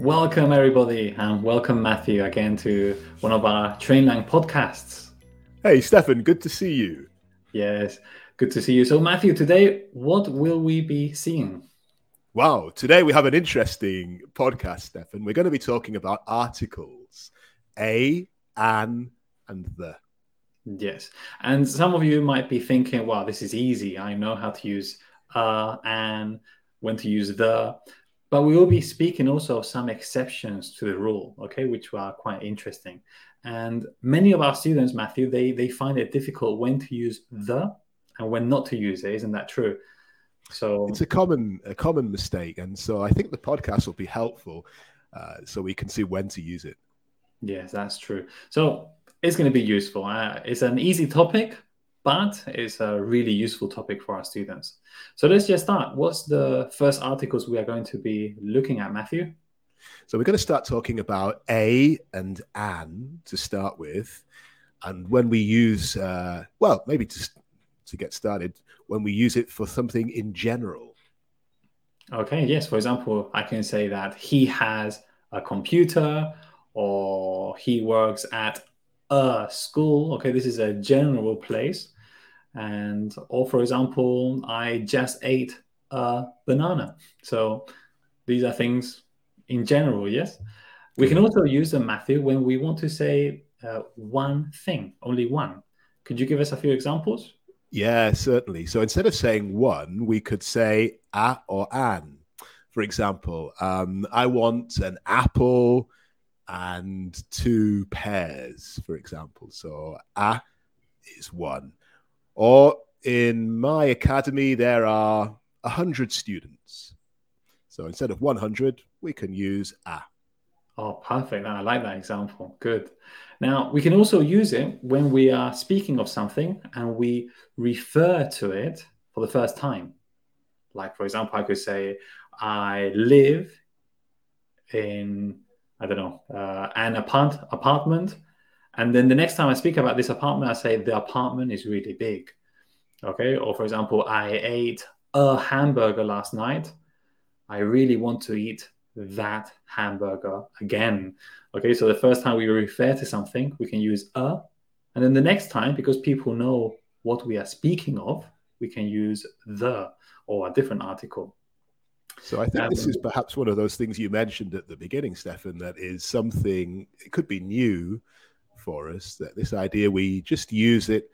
Welcome, everybody, and welcome, Matthew, again to one of our Trainlang podcasts. Hey, Stefan, good to see you. Yes, good to see you. So, Matthew, today, what will we be seeing? Wow, today we have an interesting podcast, Stefan. We're going to be talking about articles a, an, and the. Yes, and some of you might be thinking, wow, this is easy. I know how to use uh, an, when to use the. But we will be speaking also of some exceptions to the rule, okay, which are quite interesting. And many of our students, Matthew, they they find it difficult when to use the and when not to use it. Isn't that true? So it's a common a common mistake, and so I think the podcast will be helpful, uh, so we can see when to use it. Yes, that's true. So it's going to be useful. Uh, it's an easy topic, but it's a really useful topic for our students. So let's just start. What's the first articles we are going to be looking at, Matthew? So we're going to start talking about a and an to start with, and when we use, uh, well, maybe to to get started, when we use it for something in general. Okay. Yes. For example, I can say that he has a computer, or he works at a school. Okay, this is a general place. And, or for example, I just ate a banana. So these are things in general, yes? We can also use the Matthew when we want to say uh, one thing, only one. Could you give us a few examples? Yeah, certainly. So instead of saying one, we could say a or an. For example, um, I want an apple and two pears, for example. So a is one. Or in my academy, there are 100 students. So instead of 100, we can use a. Oh, perfect. I like that example. Good. Now, we can also use it when we are speaking of something and we refer to it for the first time. Like, for example, I could say, I live in I don't know, uh, an apart- apartment. And then the next time I speak about this apartment, I say the apartment is really big. Okay. Or for example, I ate a hamburger last night. I really want to eat that hamburger again. Okay. So the first time we refer to something, we can use a. And then the next time, because people know what we are speaking of, we can use the or a different article. So I think um, this is perhaps one of those things you mentioned at the beginning, Stefan, that is something, it could be new for us, that this idea we just use it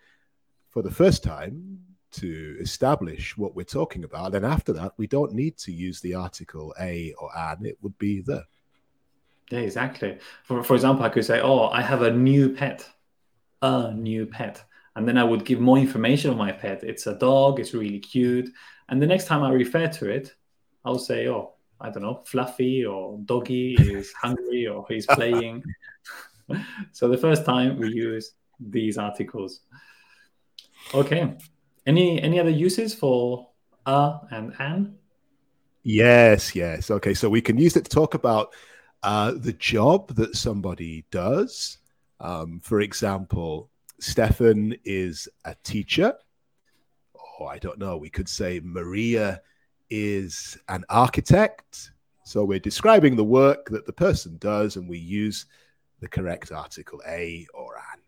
for the first time to establish what we're talking about. And after that, we don't need to use the article a or an, it would be the. Yeah, exactly. For, for example, I could say, oh, I have a new pet, a new pet. And then I would give more information on my pet. It's a dog, it's really cute. And the next time I refer to it, I'll say, oh, I don't know, Fluffy or Doggy is hungry or he's playing. so the first time we use these articles. Okay. Any any other uses for a and an? Yes, yes. Okay, so we can use it to talk about uh, the job that somebody does. Um, for example, Stefan is a teacher. Oh, I don't know. We could say Maria is an architect. So we're describing the work that the person does, and we use the correct article, a or an.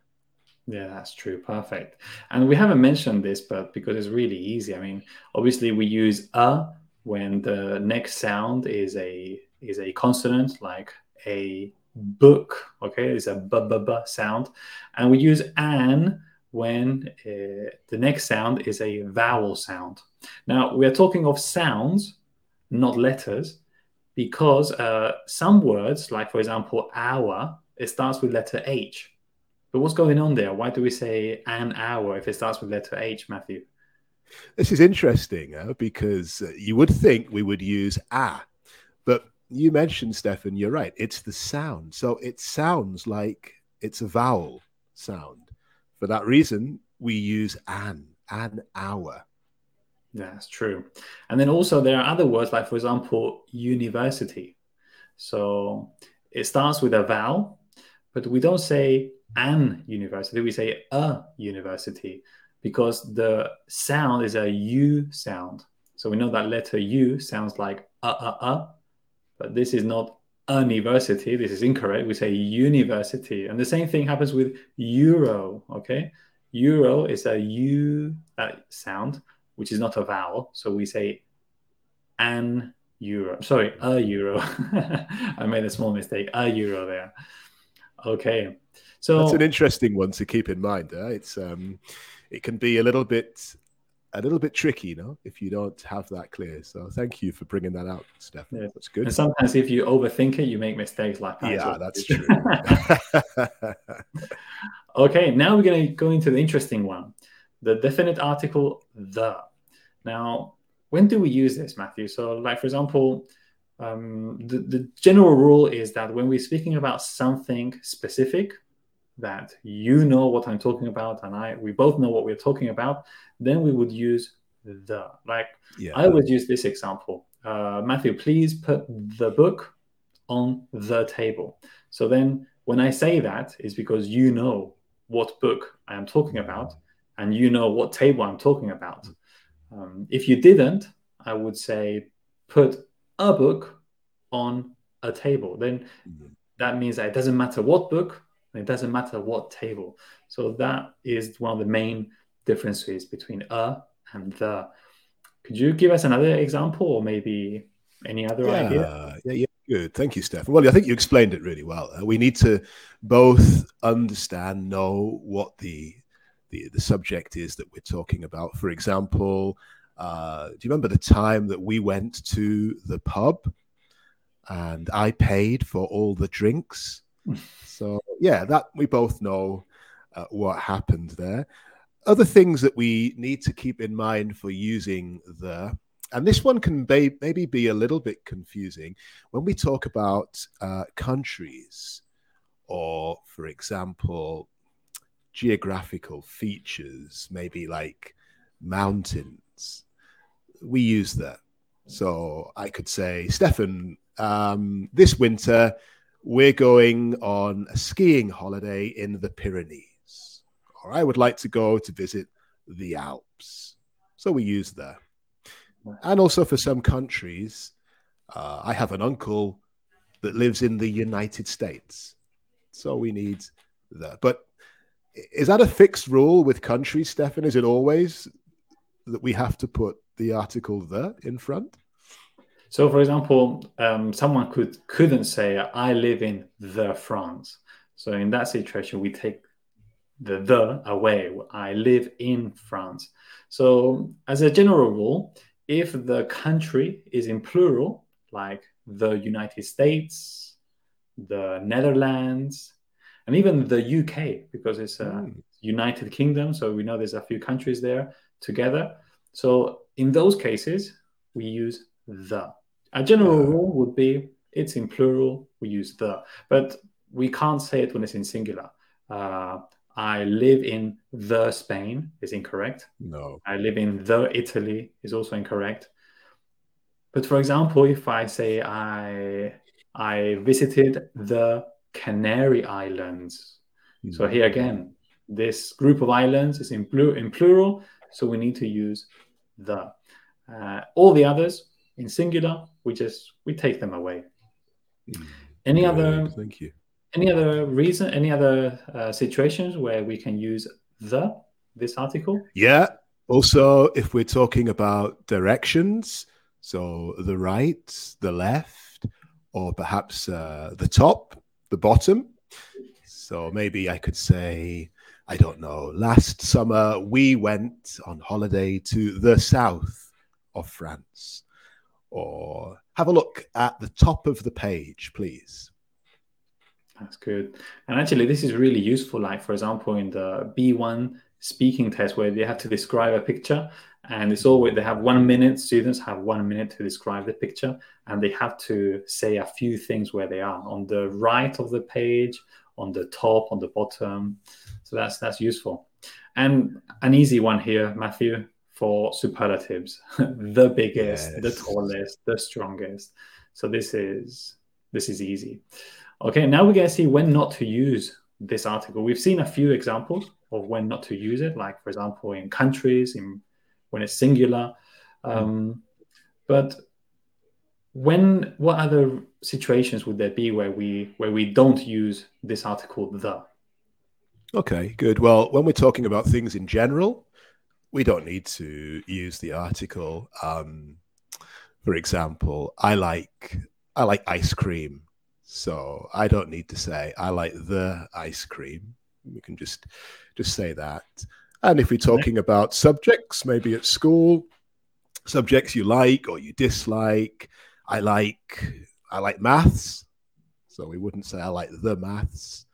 Yeah, that's true. Perfect. And we haven't mentioned this, but because it's really easy. I mean, obviously we use a when the next sound is a is a consonant, like a book. Okay, it's a b b b sound, and we use an when uh, the next sound is a vowel sound. Now, we are talking of sounds, not letters, because uh, some words, like for example, hour, it starts with letter H. But what's going on there? Why do we say an hour if it starts with letter H, Matthew? This is interesting uh, because uh, you would think we would use a, but you mentioned, Stefan, you're right. It's the sound. So it sounds like it's a vowel sound. For that reason, we use an, an hour. That's true. And then also there are other words like, for example, university. So it starts with a vowel, but we don't say an university, we say a university because the sound is a U sound. So we know that letter U sounds like a, a, a, but this is not university. This is incorrect. We say university. And the same thing happens with euro. Okay. Euro is a U that sound, which is not a vowel. So we say an euro. Sorry, a euro. I made a small mistake. A euro there. Okay. So that's an interesting one to keep in mind. Uh, it's um, it can be a little bit a little bit tricky, you know, if you don't have that clear. So thank you for bringing that out, Stefan. Yeah. That's good. And sometimes if you overthink it, you make mistakes like that. Yeah, that's true. okay, now we're going to go into the interesting one, the definite article the. Now, when do we use this, Matthew? So, like for example, um, the, the general rule is that when we're speaking about something specific, that you know what I'm talking about and I we both know what we're talking about, then we would use the. Like yeah. I would use this example. Uh, Matthew, please put the book on the table. So then when I say that is because you know what book I am talking about and you know what table I'm talking about. Um, if you didn't, I would say put a book on a table. Then mm-hmm. that means that it doesn't matter what book, it doesn't matter what table. So that is one of the main differences between a and the. Could you give us another example or maybe any other yeah, idea? Yeah, yeah, good. Thank you, Stefan. Well, I think you explained it really well. Uh, we need to both understand, know what the, the the subject is that we're talking about. For example, uh, do you remember the time that we went to the pub and I paid for all the drinks? so yeah, that we both know uh, what happened there. Other things that we need to keep in mind for using the, and this one can be, maybe be a little bit confusing when we talk about uh, countries or, for example, geographical features, maybe like mountains. We use that. So I could say, Stefan, um, this winter we're going on a skiing holiday in the Pyrenees, or I would like to go to visit the Alps. So we use that. And also for some countries, uh, I have an uncle that lives in the United States. So we need that. But is that a fixed rule with countries, Stefan? Is it always that we have to put the article the in front? So, for example, um, someone could couldn't say I live in the France. So in that situation, we take the the away. I live in France. So as a general rule, if the country is in plural, like the United States, the Netherlands, and even the UK, because it's a mm. United Kingdom, so we know there's a few countries there together. So in those cases, we use the. A general rule would be it's in plural, we use the, but we can't say it when it's in singular. Uh, I live in the Spain is incorrect. No. I live in the Italy is also incorrect. But for example, if I say I I visited the Canary Islands, mm-hmm. so here again, this group of islands is in, blue, in plural, so we need to use the. Uh, all the others in singular, we just we take them away. Mm. Any other? Thank you. Any other reason? Any other uh, situations where we can use the this article? Yeah. Also, if we're talking about directions, so the right, the left, or perhaps uh, the top, the bottom. So maybe I could say, I don't know, last summer we went on holiday to the south of France or have a look at the top of the page, please. That's good. And actually, this is really useful. Like, for example, in the B1 speaking test, where they have to describe a picture, and it's always they have one minute, students have one minute to describe the picture, and they have to say a few things where they are on the right of the page, on the top, on the bottom. So that's that's useful. And an easy one here, Matthew for superlatives the biggest yes. the tallest the strongest so this is this is easy okay now we're going to see when not to use this article we've seen a few examples of when not to use it like for example in countries in when it's singular um, but when what other situations would there be where we where we don't use this article the? Okay, good. Well, when we're talking about things in general, we don't need to use the article. Um, for example, I like I like ice cream, so I don't need to say I like the ice cream. We can just just say that. And if we're talking about subjects, maybe at school, subjects you like or you dislike, I like I like maths, so we wouldn't say I like the maths.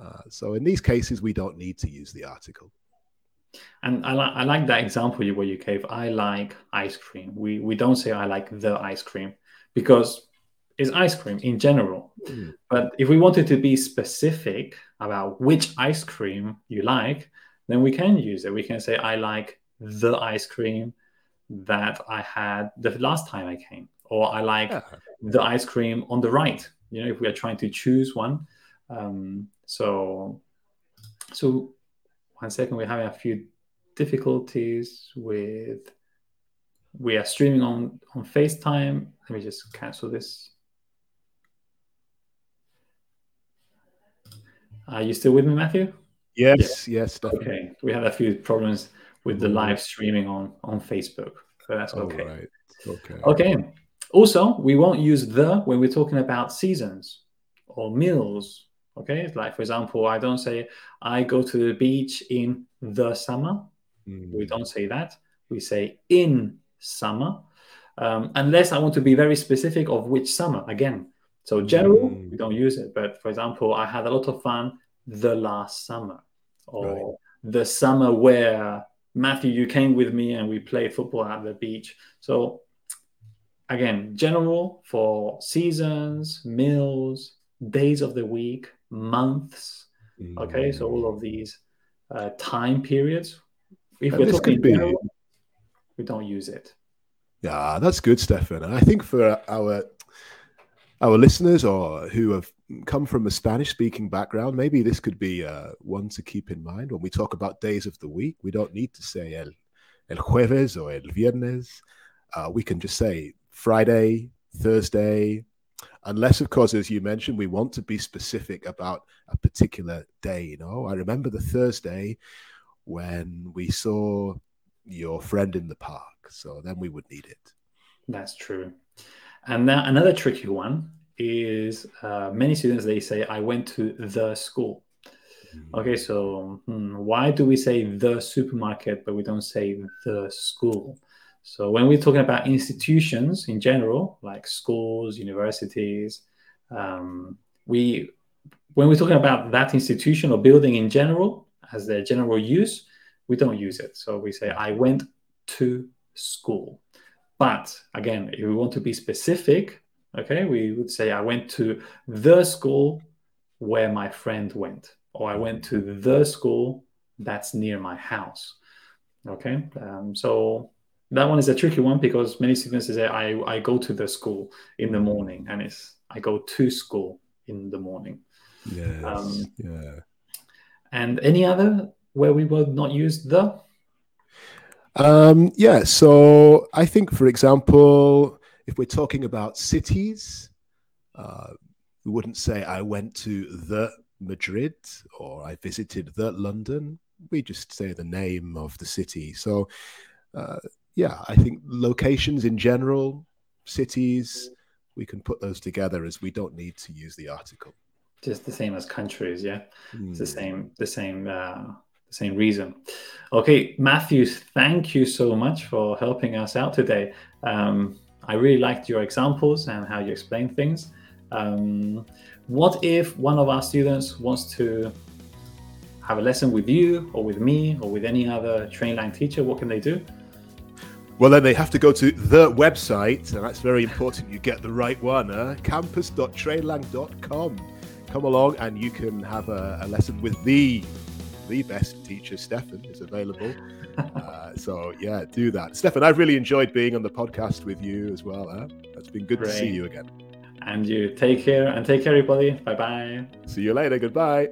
Uh, so in these cases, we don't need to use the article. And I like I like that example you where you gave. I like ice cream. We we don't say I like the ice cream because it's ice cream in general. Mm. But if we wanted to be specific about which ice cream you like, then we can use it. We can say I like the ice cream that I had the last time I came, or I like yeah. the ice cream on the right. You know, if we are trying to choose one. Um, so, so one second, we're having a few difficulties with. We are streaming on on Facebook. Let me just cancel this. Are you still with me, Matthew? Yes, yeah. yes, definitely. Okay, we had a few problems with the live streaming on on Facebook, so that's okay. Right. Okay. Okay. Also, we won't use the when we're talking about seasons or meals. Okay, like for example, I don't say I go to the beach in the summer. Mm. We don't say that. We say in summer, um, unless I want to be very specific of which summer. Again, so general, mm. we don't use it. But for example, I had a lot of fun the last summer, or right. the summer where Matthew, you came with me and we played football at the beach. So again, general for seasons, meals, days of the week, months. Mm. Okay, so all of these uh, time periods. If and we're talking general, be... we don't use it. Yeah, that's good, Stefan. And I think for our our listeners or who have come from a Spanish speaking background, maybe this could be uh, one to keep in mind when we talk about days of the week. We don't need to say el, el jueves or el viernes. Uh, we can just say Friday, Thursday, unless, of course, as you mentioned, we want to be specific about a particular day. You know, I remember the Thursday when we saw your friend in the park. So then we would need it. That's true. And now another tricky one is uh, many students they say I went to the school. Mm-hmm. Okay, so hmm, why do we say the supermarket but we don't say the school? So when we're talking about institutions in general, like schools, universities, um, we when we're talking about that institution or building in general as their general use, we don't use it. So we say I went to school. But again, if we want to be specific, okay, we would say I went to the school where my friend went, or I went to the school that's near my house. Okay, um, so that one is a tricky one because many students say I, I go to the school in the morning and it's I go to school in the morning. Yes. Um, yeah. And any other where we would not use the? Um, yeah. So I think, for example, if we're talking about cities, uh, we wouldn't say I went to the Madrid or I visited the London. We just say the name of the city. So uh, yeah, I think locations in general, cities, we can put those together as we don't need to use the article. Just the same as countries, yeah. Mm. It's the hmm. same, the same, uh, the same reason. Okay, Matthew, thank you so much for helping us out today. Um, I really liked your examples and how you explain things. Um, what if one of our students wants to have a lesson with you or with me or with any other Trainlang teacher? What can they do? Well, then they have to go to the website, and that's very important you get the right one, uh, campus.trainlang.com. Come along and you can have a, a lesson with the the best teacher, Stefan, is available. Uh, so, yeah, do that. Stefan, I've really enjoyed being on the podcast with you as well. Huh? It's been good Great. to see you again. And you take care and take care, everybody. Bye bye. See you later. Goodbye.